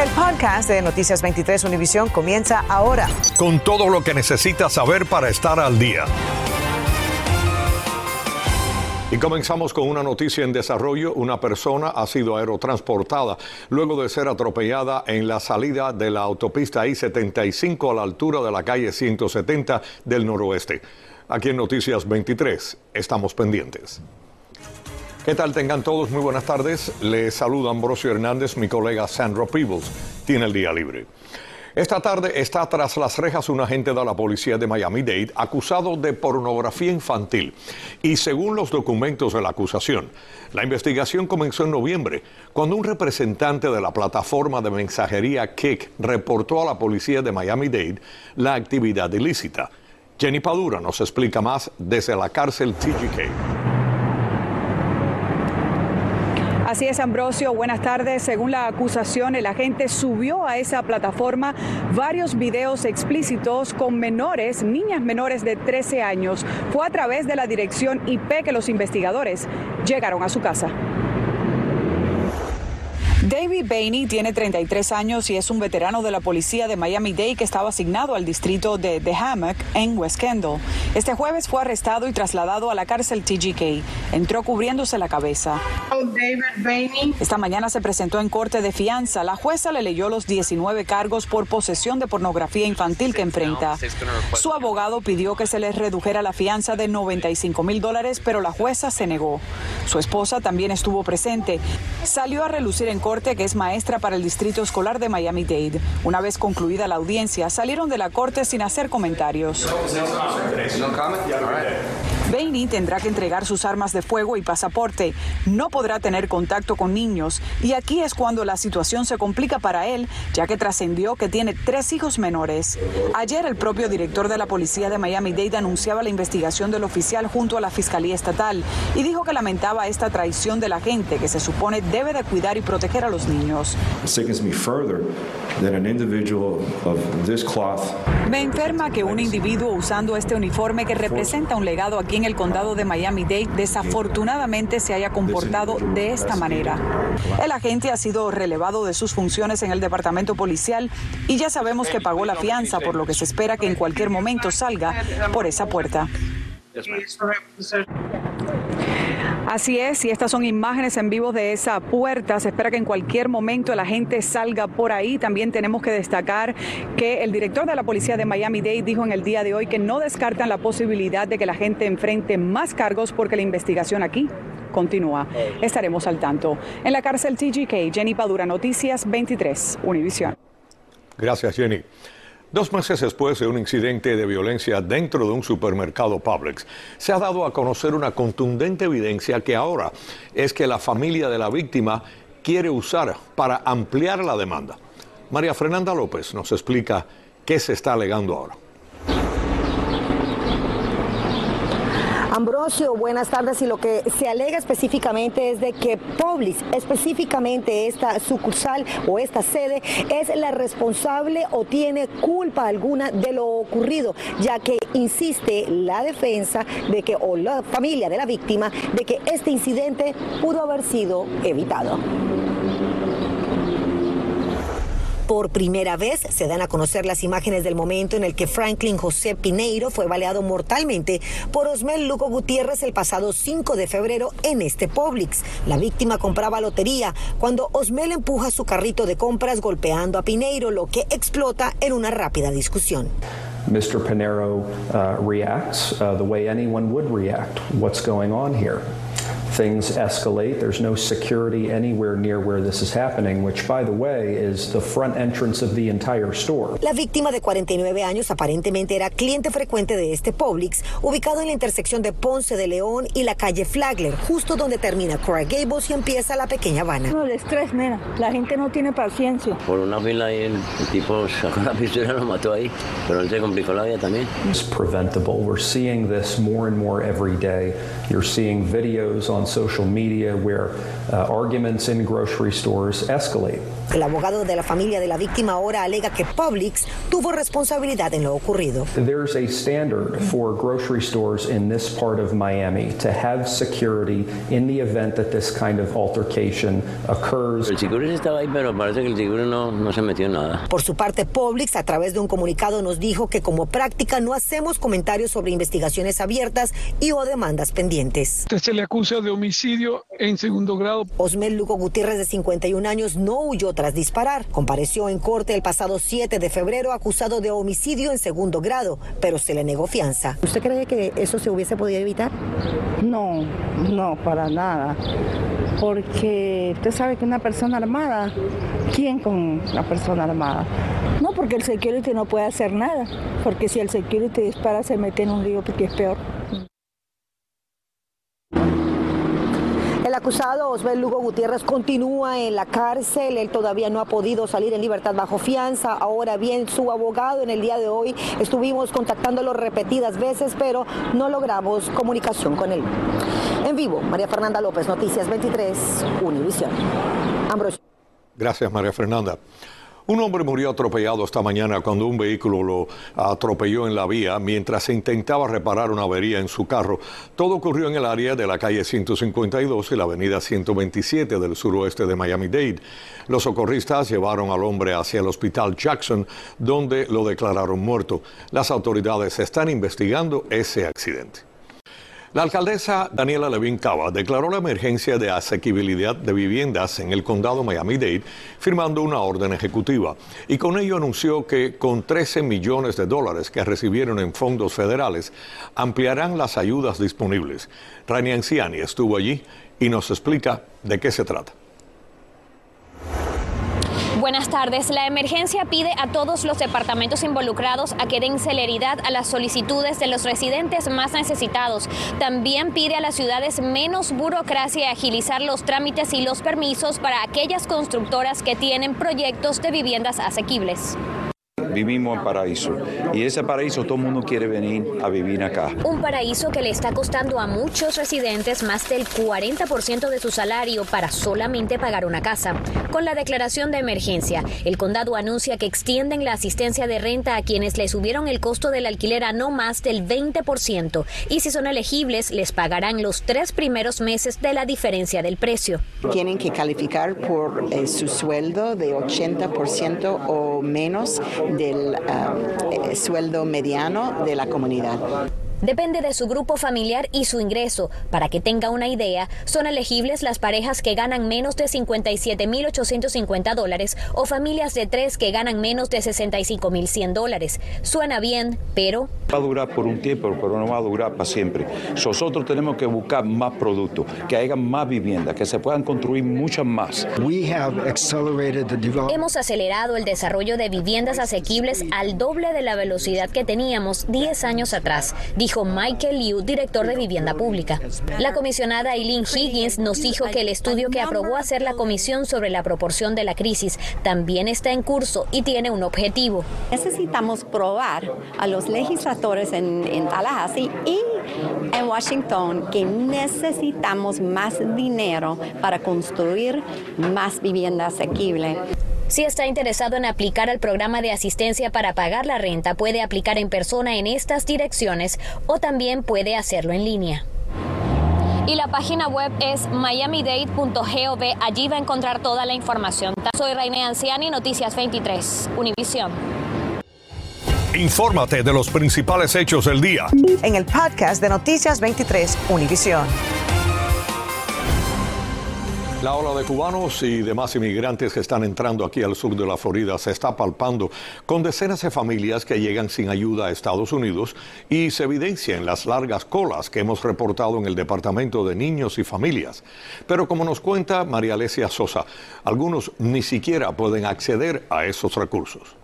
El podcast de Noticias 23 Univisión comienza ahora. Con todo lo que necesitas saber para estar al día. Y comenzamos con una noticia en desarrollo. Una persona ha sido aerotransportada luego de ser atropellada en la salida de la autopista I-75 a la altura de la calle 170 del noroeste. Aquí en Noticias 23 estamos pendientes. ¿Qué tal? Tengan todos muy buenas tardes. Les saluda Ambrosio Hernández, mi colega Sandra Peebles. Tiene el día libre. Esta tarde está tras las rejas un agente de la policía de Miami-Dade acusado de pornografía infantil. Y según los documentos de la acusación, la investigación comenzó en noviembre, cuando un representante de la plataforma de mensajería Kik reportó a la policía de Miami-Dade la actividad ilícita. Jenny Padura nos explica más desde la cárcel TGK. Así es, Ambrosio. Buenas tardes. Según la acusación, el agente subió a esa plataforma varios videos explícitos con menores, niñas menores de 13 años. Fue a través de la dirección IP que los investigadores llegaron a su casa. David Bainey tiene 33 años y es un veterano de la policía de Miami-Dade que estaba asignado al distrito de The Hammock en West Kendall. Este jueves fue arrestado y trasladado a la cárcel TGK. Entró cubriéndose la cabeza. Esta mañana se presentó en corte de fianza. La jueza le leyó los 19 cargos por posesión de pornografía infantil que enfrenta. Su abogado pidió que se le redujera la fianza de 95 mil dólares, pero la jueza se negó. Su esposa también estuvo presente. Salió a relucir en corte que es maestra para el Distrito Escolar de Miami-Dade. Una vez concluida la audiencia, salieron de la corte sin hacer comentarios. Tendrá que entregar sus armas de fuego y pasaporte. No podrá tener contacto con niños. Y aquí es cuando la situación se complica para él, ya que trascendió que tiene tres hijos menores. Ayer el propio director de la policía de Miami-Dade anunciaba la investigación del oficial junto a la Fiscalía Estatal y dijo que lamentaba esta traición de la gente que se supone debe de cuidar y proteger a los niños. Me enferma que un individuo usando este uniforme que representa un legado aquí en el condado de Miami-Dade desafortunadamente se haya comportado de esta manera. El agente ha sido relevado de sus funciones en el departamento policial y ya sabemos que pagó la fianza, por lo que se espera que en cualquier momento salga por esa puerta. Así es, y estas son imágenes en vivo de esa puerta. Se espera que en cualquier momento la gente salga por ahí. También tenemos que destacar que el director de la policía de Miami-Dade dijo en el día de hoy que no descartan la posibilidad de que la gente enfrente más cargos porque la investigación aquí continúa. Estaremos al tanto. En la cárcel TGK, Jenny Padura, Noticias 23, Univisión. Gracias, Jenny. Dos meses después de un incidente de violencia dentro de un supermercado Publix, se ha dado a conocer una contundente evidencia que ahora es que la familia de la víctima quiere usar para ampliar la demanda. María Fernanda López nos explica qué se está alegando ahora. Ambrosio, buenas tardes. Y lo que se alega específicamente es de que Publix, específicamente esta sucursal o esta sede, es la responsable o tiene culpa alguna de lo ocurrido, ya que insiste la defensa de que, o la familia de la víctima, de que este incidente pudo haber sido evitado. Por primera vez se dan a conocer las imágenes del momento en el que Franklin José Pineiro fue baleado mortalmente por Osmel Lugo Gutiérrez el pasado 5 de febrero en este Publix. La víctima compraba lotería cuando Osmel empuja su carrito de compras golpeando a Pineiro, lo que explota en una rápida discusión. Mr. Pinero uh, reacts uh, the way anyone would react. What's going on here? Things escalate. There's no security anywhere near where this is happening, which, by the way, is the front entrance of the entire store. La víctima de 49 años aparentemente era cliente frecuente de este Publix, ubicado en la intersección de Ponce de León y la calle Flagler, justo donde termina Cora Gables y empieza la pequeña Habana. No, el estrés, nena. La gente no tiene paciencia. Por una fila ahí el, el tipo sacó la pistola y lo mató ahí, pero él se complicó la vida también. It's preventable. We're seeing this more and more every day. You're seeing videos on social media where uh, arguments in grocery stores escalate. El abogado de la familia de la víctima ahora alega que Publix tuvo responsabilidad en lo ocurrido. There's a standard for grocery stores in this part of Miami to have security in the event that this kind of altercation occurs. El security estaba ahí, pero parece que el security no, no se metió en nada. Por su parte, Publix, a través de un comunicado, nos dijo que como práctica no hacemos comentarios sobre investigaciones abiertas y o demandas pendientes. Se le acusa de homicidio en segundo grado. Osmel Lugo Gutiérrez, de 51 años, no huyó tras disparar. Compareció en corte el pasado 7 de febrero acusado de homicidio en segundo grado, pero se le negó fianza. ¿Usted cree que eso se hubiese podido evitar? No, no, para nada. Porque usted sabe que una persona armada, ¿quién con una persona armada? No, porque el security no puede hacer nada. Porque si el security dispara, se mete en un lío porque es peor. Acusado Osbel Lugo Gutiérrez continúa en la cárcel. Él todavía no ha podido salir en libertad bajo fianza. Ahora bien, su abogado en el día de hoy estuvimos contactándolo repetidas veces, pero no logramos comunicación con él. En vivo, María Fernanda López, Noticias 23, Univisión. Ambrosio. Gracias, María Fernanda. Un hombre murió atropellado esta mañana cuando un vehículo lo atropelló en la vía mientras se intentaba reparar una avería en su carro. Todo ocurrió en el área de la calle 152 y la avenida 127 del suroeste de Miami-Dade. Los socorristas llevaron al hombre hacia el hospital Jackson, donde lo declararon muerto. Las autoridades están investigando ese accidente. La alcaldesa Daniela Levin Cava declaró la emergencia de asequibilidad de viviendas en el condado Miami-Dade, firmando una orden ejecutiva. Y con ello anunció que con 13 millones de dólares que recibieron en fondos federales, ampliarán las ayudas disponibles. Rani Anciani estuvo allí y nos explica de qué se trata. Buenas tardes. La emergencia pide a todos los departamentos involucrados a que den celeridad a las solicitudes de los residentes más necesitados. También pide a las ciudades menos burocracia y agilizar los trámites y los permisos para aquellas constructoras que tienen proyectos de viviendas asequibles vivimos en paraíso y ese paraíso todo el mundo quiere venir a vivir acá. Un paraíso que le está costando a muchos residentes más del 40% de su salario para solamente pagar una casa. Con la declaración de emergencia, el condado anuncia que extienden la asistencia de renta a quienes le subieron el costo del alquiler a no más del 20% y si son elegibles les pagarán los tres primeros meses de la diferencia del precio. Tienen que calificar por eh, su sueldo de 80% o menos del um, sueldo mediano de la comunidad. Depende de su grupo familiar y su ingreso. Para que tenga una idea, son elegibles las parejas que ganan menos de 57.850 dólares o familias de tres que ganan menos de 65.100 dólares. Suena bien, pero... Va a durar por un tiempo, pero no va a durar para siempre. Nosotros tenemos que buscar más productos, que haya más viviendas, que se puedan construir muchas más. Hemos acelerado el desarrollo de viviendas asequibles al doble de la velocidad que teníamos 10 años atrás, Michael Liu, director de Vivienda Pública. La comisionada Eileen Higgins nos dijo que el estudio que aprobó hacer la comisión sobre la proporción de la crisis también está en curso y tiene un objetivo. Necesitamos probar a los legisladores en, en Tallahassee y en Washington que necesitamos más dinero para construir más vivienda asequible. Si está interesado en aplicar al programa de asistencia para pagar la renta, puede aplicar en persona en estas direcciones o también puede hacerlo en línea. Y la página web es miamidade.gov. Allí va a encontrar toda la información. Soy Reine Anciani, Noticias 23, Univisión. Infórmate de los principales hechos del día. En el podcast de Noticias 23, Univisión. La ola de cubanos y demás inmigrantes que están entrando aquí al sur de la Florida se está palpando con decenas de familias que llegan sin ayuda a Estados Unidos y se evidencia en las largas colas que hemos reportado en el Departamento de Niños y Familias. Pero como nos cuenta María Alesia Sosa, algunos ni siquiera pueden acceder a esos recursos.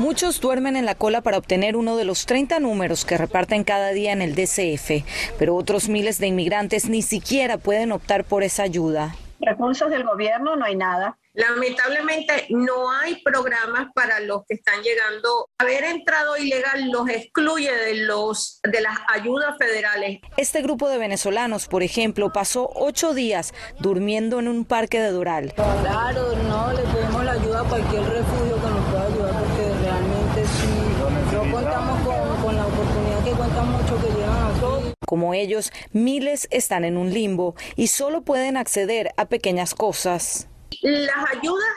Muchos duermen en la cola para obtener uno de los 30 números que reparten cada día en el DCF, pero otros miles de inmigrantes ni siquiera pueden optar por esa ayuda. recursos del gobierno no hay nada. Lamentablemente no hay programas para los que están llegando. Haber entrado ilegal los excluye de, los, de las ayudas federales. Este grupo de venezolanos, por ejemplo, pasó ocho días durmiendo en un parque de Doral. Claro, no, le pedimos la ayuda a cualquier refugio que nos pueda realmente sí, no contamos con, con la oportunidad que cuentan mucho que llegan aquí. Como ellos, miles están en un limbo y solo pueden acceder a pequeñas cosas. Las ayudas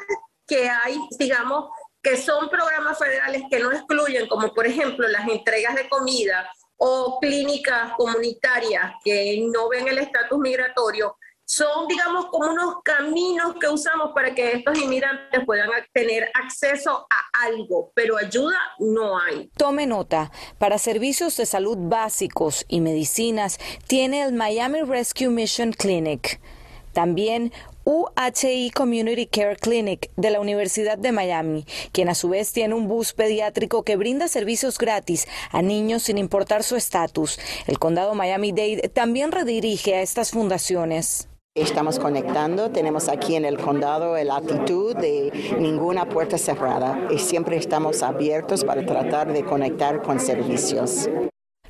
que hay, digamos, que son programas federales que no excluyen, como por ejemplo las entregas de comida o clínicas comunitarias que no ven el estatus migratorio, son, digamos, como unos caminos que usamos para que estos inmigrantes puedan tener acceso a algo, pero ayuda no hay. Tome nota, para servicios de salud básicos y medicinas tiene el Miami Rescue Mission Clinic. También UHI Community Care Clinic de la Universidad de Miami, quien a su vez tiene un bus pediátrico que brinda servicios gratis a niños sin importar su estatus. El condado Miami-Dade también redirige a estas fundaciones. Estamos conectando, tenemos aquí en el condado la actitud de ninguna puerta cerrada y siempre estamos abiertos para tratar de conectar con servicios.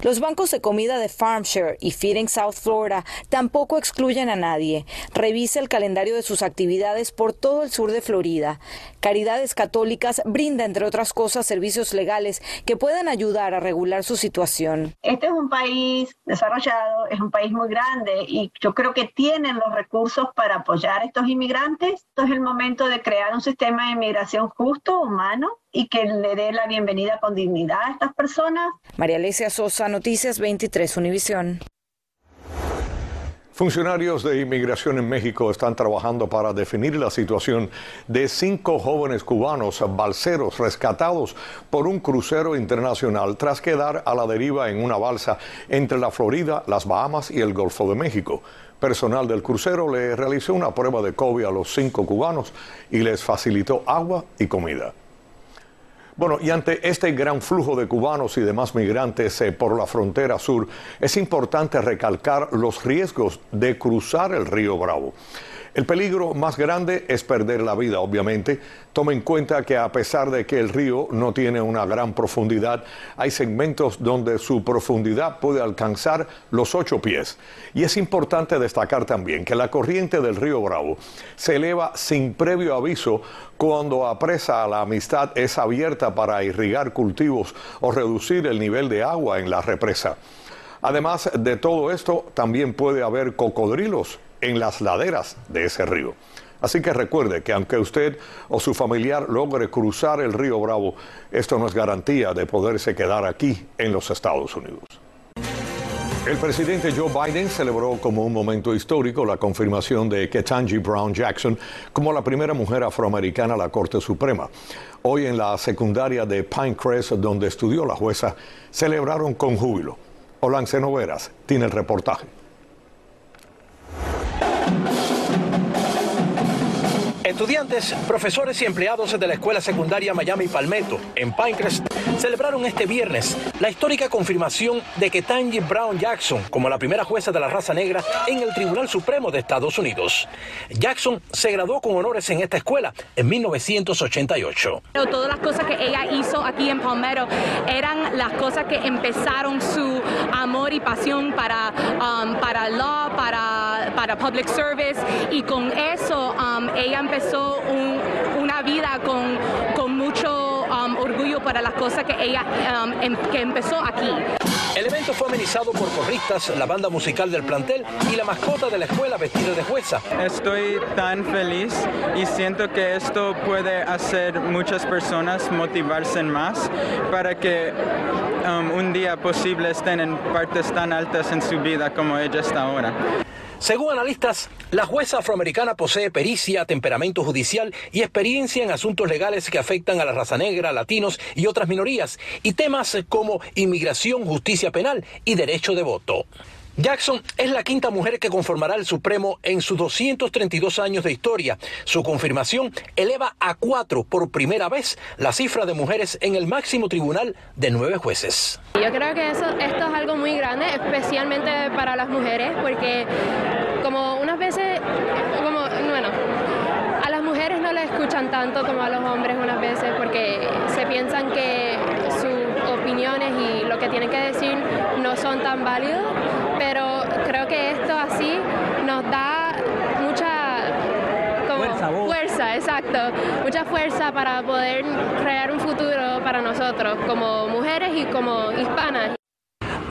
Los bancos de comida de FarmShare y Feeding South Florida tampoco excluyen a nadie. Revise el calendario de sus actividades por todo el sur de Florida. Caridades Católicas brinda, entre otras cosas, servicios legales que pueden ayudar a regular su situación. Este es un país desarrollado, es un país muy grande y yo creo que tienen los recursos para apoyar a estos inmigrantes. Esto es el momento de crear un sistema de inmigración justo, humano y que le dé la bienvenida con dignidad a estas personas. María Alicia Sosa, Noticias 23, Univisión. Funcionarios de inmigración en México están trabajando para definir la situación de cinco jóvenes cubanos balseros rescatados por un crucero internacional tras quedar a la deriva en una balsa entre la Florida, las Bahamas y el Golfo de México. Personal del crucero le realizó una prueba de COVID a los cinco cubanos y les facilitó agua y comida. Bueno, y ante este gran flujo de cubanos y demás migrantes eh, por la frontera sur, es importante recalcar los riesgos de cruzar el río Bravo. El peligro más grande es perder la vida, obviamente. Tome en cuenta que a pesar de que el río no tiene una gran profundidad, hay segmentos donde su profundidad puede alcanzar los ocho pies. Y es importante destacar también que la corriente del río Bravo se eleva sin previo aviso cuando apresa a la amistad es abierta para irrigar cultivos o reducir el nivel de agua en la represa. Además de todo esto, también puede haber cocodrilos en las laderas de ese río. Así que recuerde que aunque usted o su familiar logre cruzar el río Bravo, esto no es garantía de poderse quedar aquí en los Estados Unidos. El presidente Joe Biden celebró como un momento histórico la confirmación de Ketanji Brown Jackson como la primera mujer afroamericana a la Corte Suprema. Hoy en la secundaria de Pinecrest, donde estudió la jueza, celebraron con júbilo. Olance Noveras tiene el reportaje. Estudiantes, profesores y empleados de la escuela secundaria Miami Palmetto en Pinecrest celebraron este viernes la histórica confirmación de que Tangi Brown Jackson como la primera jueza de la raza negra en el Tribunal Supremo de Estados Unidos. Jackson se graduó con honores en esta escuela en 1988. Todas las cosas que ella hizo aquí en Palmetto eran las cosas que empezaron su amor y pasión para, um, para law, para, para public service y con eso um, ella empezó una vida con, con mucho um, orgullo para las cosas que ella um, em, que empezó aquí. El evento fue amenizado por porristas, la banda musical del plantel y la mascota de la escuela vestida de jueza. Estoy tan feliz y siento que esto puede hacer muchas personas motivarse más para que um, un día posible estén en partes tan altas en su vida como ella está ahora. Según analistas, la jueza afroamericana posee pericia, temperamento judicial y experiencia en asuntos legales que afectan a la raza negra, latinos y otras minorías, y temas como inmigración, justicia penal y derecho de voto. Jackson es la quinta mujer que conformará el Supremo en sus 232 años de historia. Su confirmación eleva a cuatro por primera vez la cifra de mujeres en el máximo tribunal de nueve jueces. Yo creo que eso, esto es algo muy grande, especialmente para las mujeres, porque como unas veces, como escuchan tanto como a los hombres unas veces porque se piensan que opiniones y lo que tienen que decir no son tan válidos, pero creo que esto así nos da mucha fuerza, fuerza, exacto, mucha fuerza para poder crear un futuro para nosotros como mujeres y como hispanas.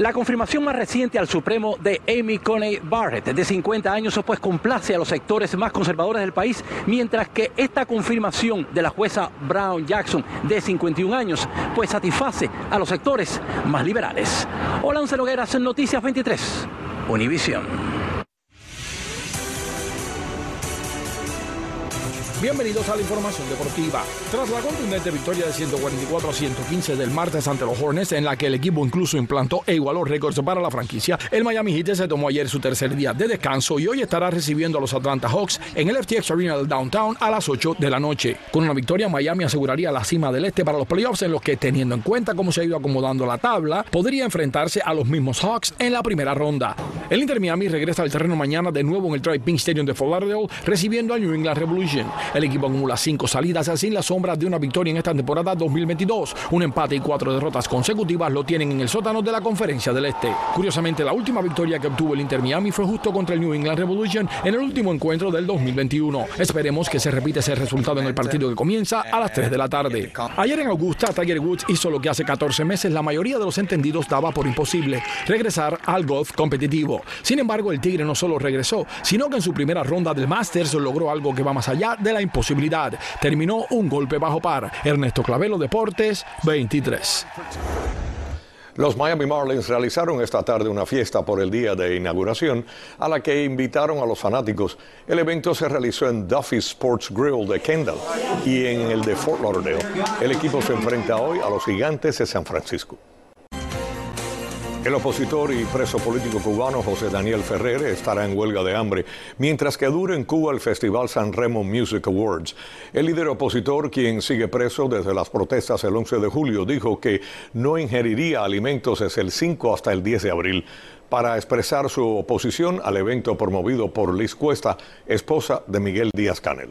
La confirmación más reciente al Supremo de Amy Coney Barrett, de 50 años, pues complace a los sectores más conservadores del país, mientras que esta confirmación de la jueza Brown Jackson, de 51 años, pues satisface a los sectores más liberales. Hola, Nogueras, Noticias 23, Univisión. Bienvenidos a la información deportiva. Tras la contundente victoria de 144 a 115 del martes ante los Hornets, en la que el equipo incluso implantó e igualó récords para la franquicia, el Miami Heat se tomó ayer su tercer día de descanso y hoy estará recibiendo a los Atlanta Hawks en el FTX Arena del Downtown a las 8 de la noche. Con una victoria, Miami aseguraría la cima del este para los playoffs, en los que, teniendo en cuenta cómo se ha ido acomodando la tabla, podría enfrentarse a los mismos Hawks en la primera ronda. El Inter Miami regresa al terreno mañana de nuevo en el Tri Pink Stadium de Fort Lauderdale, recibiendo al New England Revolution. El equipo acumula cinco salidas sin la sombra de una victoria en esta temporada 2022. Un empate y cuatro derrotas consecutivas lo tienen en el sótano de la Conferencia del Este. Curiosamente, la última victoria que obtuvo el Inter Miami fue justo contra el New England Revolution en el último encuentro del 2021. Esperemos que se repite ese resultado en el partido que comienza a las 3 de la tarde. Ayer en Augusta, Tiger Woods hizo lo que hace 14 meses la mayoría de los entendidos daba por imposible, regresar al golf competitivo. Sin embargo, el Tigre no solo regresó, sino que en su primera ronda del Masters logró algo que va más allá de la imposibilidad Terminó un golpe bajo par. Ernesto Clavelo Deportes 23. Los Miami Marlins realizaron esta tarde una fiesta por el día de inauguración a la que invitaron a los fanáticos. El evento se realizó en Duffy Sports Grill de Kendall y en el de Fort Lauderdale. El equipo se enfrenta hoy a los gigantes de San Francisco. El opositor y preso político cubano José Daniel Ferrer estará en huelga de hambre mientras que dure en Cuba el Festival San Remo Music Awards. El líder opositor, quien sigue preso desde las protestas el 11 de julio, dijo que no ingeriría alimentos desde el 5 hasta el 10 de abril para expresar su oposición al evento promovido por Liz Cuesta, esposa de Miguel Díaz Canel.